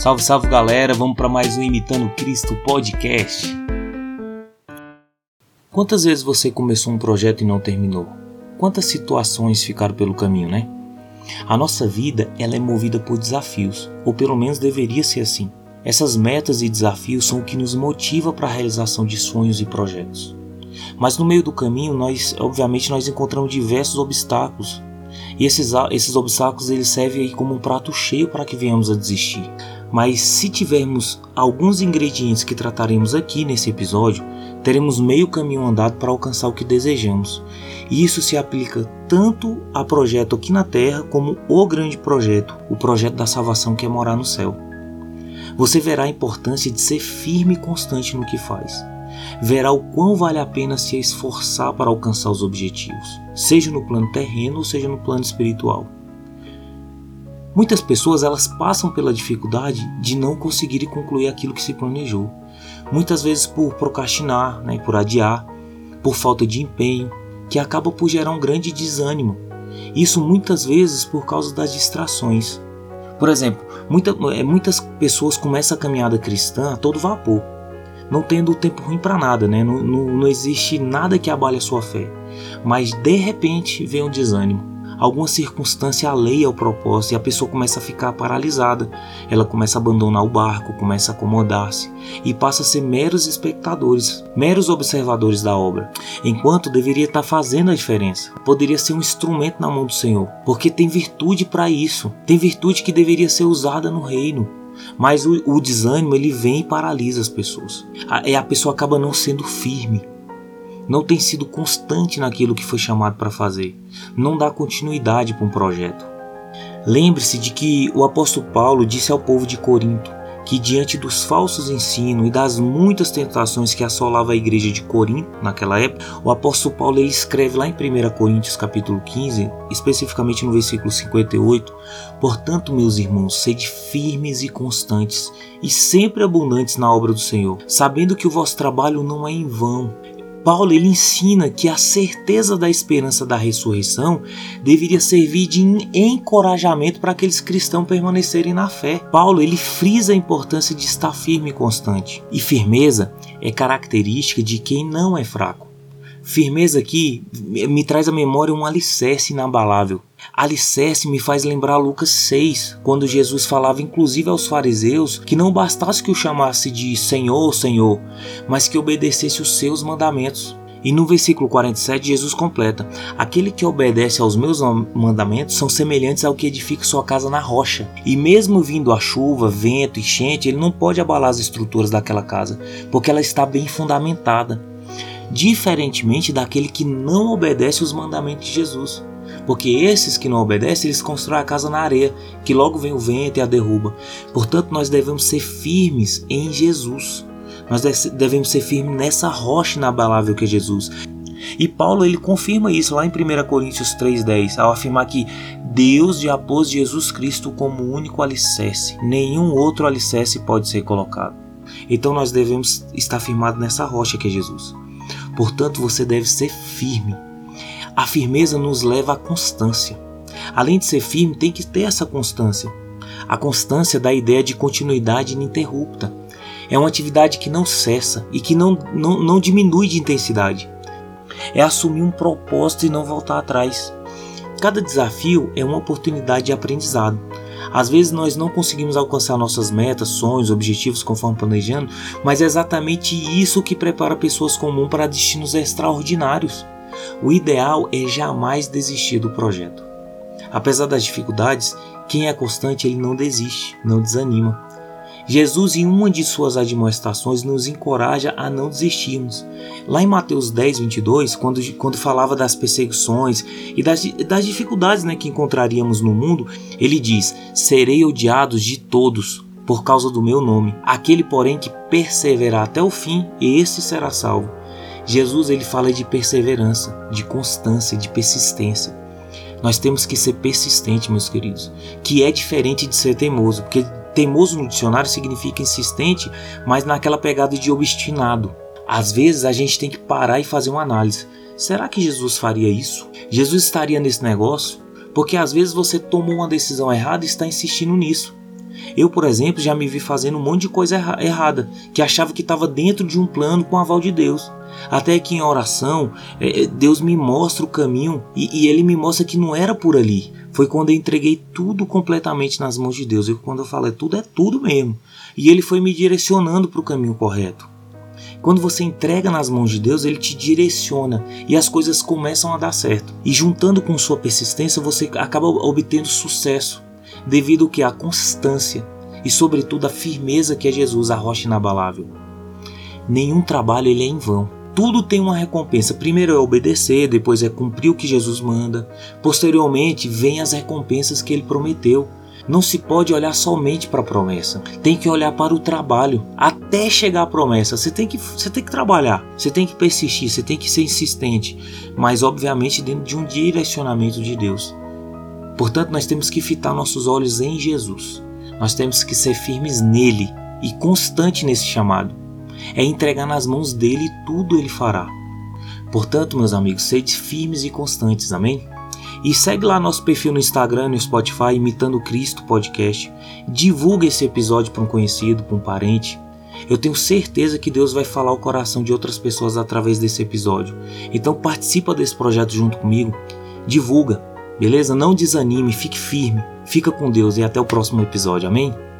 Salve, salve galera, vamos para mais um Imitando Cristo podcast. Quantas vezes você começou um projeto e não terminou? Quantas situações ficaram pelo caminho, né? A nossa vida, ela é movida por desafios, ou pelo menos deveria ser assim. Essas metas e desafios são o que nos motiva para a realização de sonhos e projetos. Mas no meio do caminho, nós, obviamente, nós encontramos diversos obstáculos. E esses, esses obstáculos eles servem aí como um prato cheio para que venhamos a desistir. Mas se tivermos alguns ingredientes que trataremos aqui nesse episódio, teremos meio caminho andado para alcançar o que desejamos. E isso se aplica tanto a projeto aqui na Terra como o grande projeto, o projeto da salvação que é morar no céu. Você verá a importância de ser firme e constante no que faz. Verá o quão vale a pena se esforçar para alcançar os objetivos, seja no plano terreno ou seja no plano espiritual. Muitas pessoas elas passam pela dificuldade de não conseguirem concluir aquilo que se planejou. Muitas vezes por procrastinar, né, por adiar, por falta de empenho, que acaba por gerar um grande desânimo. Isso muitas vezes por causa das distrações. Por exemplo, muita, é, muitas pessoas começam a caminhada cristã a todo vapor, não tendo tempo ruim para nada, né? Não, não, não existe nada que abale a sua fé. Mas de repente vem um desânimo alguma circunstância alheia ao propósito e a pessoa começa a ficar paralisada. Ela começa a abandonar o barco, começa a acomodar-se e passa a ser meros espectadores, meros observadores da obra, enquanto deveria estar fazendo a diferença. Poderia ser um instrumento na mão do Senhor, porque tem virtude para isso, tem virtude que deveria ser usada no reino. Mas o, o desânimo ele vem e paralisa as pessoas. A, a pessoa acaba não sendo firme, não tem sido constante naquilo que foi chamado para fazer, não dá continuidade para um projeto. Lembre-se de que o apóstolo Paulo disse ao povo de Corinto que diante dos falsos ensinos e das muitas tentações que assolava a igreja de Corinto naquela época, o apóstolo Paulo ele escreve lá em 1 Coríntios capítulo 15, especificamente no versículo 58, Portanto, meus irmãos, sede firmes e constantes e sempre abundantes na obra do Senhor, sabendo que o vosso trabalho não é em vão, Paulo ele ensina que a certeza da esperança da ressurreição deveria servir de encorajamento para aqueles cristãos permanecerem na fé. Paulo ele frisa a importância de estar firme e constante. E firmeza é característica de quem não é fraco. Firmeza aqui me traz à memória um alicerce inabalável. Alicerce me faz lembrar Lucas 6, quando Jesus falava inclusive aos fariseus que não bastasse que o chamasse de Senhor, Senhor, mas que obedecesse os seus mandamentos. E no versículo 47, Jesus completa: Aquele que obedece aos meus mandamentos são semelhantes ao que edifica sua casa na rocha. E mesmo vindo a chuva, vento e enchente, ele não pode abalar as estruturas daquela casa, porque ela está bem fundamentada diferentemente daquele que não obedece os mandamentos de Jesus. Porque esses que não obedecem, eles constroem a casa na areia, que logo vem o vento e a derruba. Portanto, nós devemos ser firmes em Jesus. Nós devemos ser firmes nessa rocha inabalável que é Jesus. E Paulo ele confirma isso lá em 1 Coríntios 3,10, ao afirmar que Deus já pôs Jesus Cristo como único alicerce, nenhum outro alicerce pode ser colocado. Então nós devemos estar firmados nessa rocha que é Jesus. Portanto, você deve ser firme. A firmeza nos leva à constância. Além de ser firme, tem que ter essa constância. A constância dá a ideia de continuidade ininterrupta. É uma atividade que não cessa e que não, não, não diminui de intensidade. É assumir um propósito e não voltar atrás. Cada desafio é uma oportunidade de aprendizado. Às vezes nós não conseguimos alcançar nossas metas, sonhos, objetivos conforme planejando, mas é exatamente isso que prepara pessoas comuns para destinos extraordinários. O ideal é jamais desistir do projeto. Apesar das dificuldades, quem é constante ele não desiste, não desanima. Jesus, em uma de suas admoestações, nos encoraja a não desistirmos. Lá em Mateus 10, 22, quando, quando falava das perseguições e das, das dificuldades né, que encontraríamos no mundo, ele diz: Serei odiado de todos por causa do meu nome. Aquele, porém, que perseverar até o fim, esse será salvo. Jesus ele fala de perseverança, de constância, de persistência. Nós temos que ser persistentes, meus queridos, que é diferente de ser teimoso, porque Teimoso no dicionário significa insistente, mas naquela pegada de obstinado. Às vezes a gente tem que parar e fazer uma análise. Será que Jesus faria isso? Jesus estaria nesse negócio? Porque às vezes você tomou uma decisão errada e está insistindo nisso. Eu, por exemplo, já me vi fazendo um monte de coisa erra errada, que achava que estava dentro de um plano com o aval de Deus. Até que em oração, é, é, Deus me mostra o caminho e, e, Ele me mostra que não era por ali. Foi quando eu entreguei tudo completamente nas mãos de Deus. E quando eu falo é tudo, é tudo mesmo. E Ele foi me direcionando para o caminho correto. Quando você entrega nas mãos de Deus, Ele te direciona e as coisas começam a dar certo. E juntando com sua persistência, você acaba obtendo sucesso, devido que à constância e, sobretudo, à firmeza que é Jesus, a rocha inabalável. Nenhum trabalho ele é em vão. Tudo tem uma recompensa. Primeiro é obedecer, depois é cumprir o que Jesus manda. Posteriormente, vem as recompensas que ele prometeu. Não se pode olhar somente para a promessa. Tem que olhar para o trabalho até chegar à promessa. Você tem que, você tem que trabalhar, você tem que persistir, você tem que ser insistente, mas obviamente dentro de um direcionamento de Deus. Portanto, nós temos que fitar nossos olhos em Jesus. Nós temos que ser firmes nele e constante nesse chamado. É entregar nas mãos dele e tudo ele fará. Portanto, meus amigos, sede firmes e constantes, amém? E segue lá nosso perfil no Instagram e no Spotify, Imitando Cristo Podcast. Divulga esse episódio para um conhecido, para um parente. Eu tenho certeza que Deus vai falar o coração de outras pessoas através desse episódio. Então participa desse projeto junto comigo. Divulga, beleza? Não desanime, fique firme. Fica com Deus e até o próximo episódio. Amém?